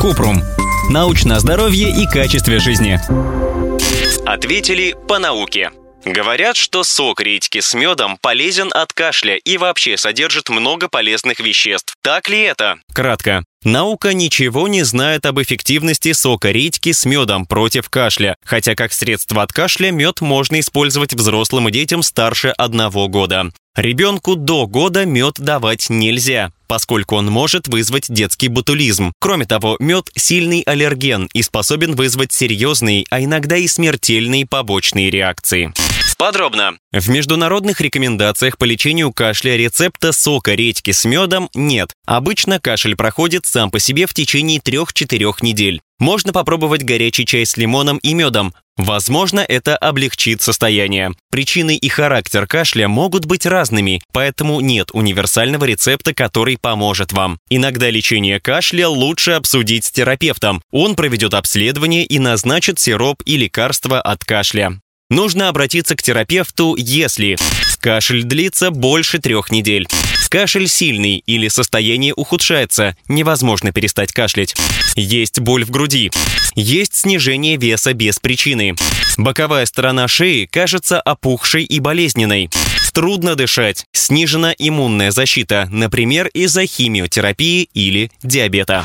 Купрум. Научное здоровье и качестве жизни. Ответили по науке. Говорят, что сок редьки с медом полезен от кашля и вообще содержит много полезных веществ. Так ли это? Кратко. Наука ничего не знает об эффективности сока редьки с медом против кашля, хотя как средство от кашля мед можно использовать взрослым и детям старше одного года. Ребенку до года мед давать нельзя, поскольку он может вызвать детский ботулизм. Кроме того, мед – сильный аллерген и способен вызвать серьезные, а иногда и смертельные побочные реакции. Подробно. В международных рекомендациях по лечению кашля рецепта сока редьки с медом нет. Обычно кашель проходит сам по себе в течение 3-4 недель. Можно попробовать горячий чай с лимоном и медом. Возможно, это облегчит состояние. Причины и характер кашля могут быть разными, поэтому нет универсального рецепта, который поможет вам. Иногда лечение кашля лучше обсудить с терапевтом. Он проведет обследование и назначит сироп и лекарства от кашля. Нужно обратиться к терапевту, если кашель длится больше трех недель, кашель сильный или состояние ухудшается, невозможно перестать кашлять, есть боль в груди, есть снижение веса без причины, боковая сторона шеи кажется опухшей и болезненной, трудно дышать, снижена иммунная защита, например, из-за химиотерапии или диабета.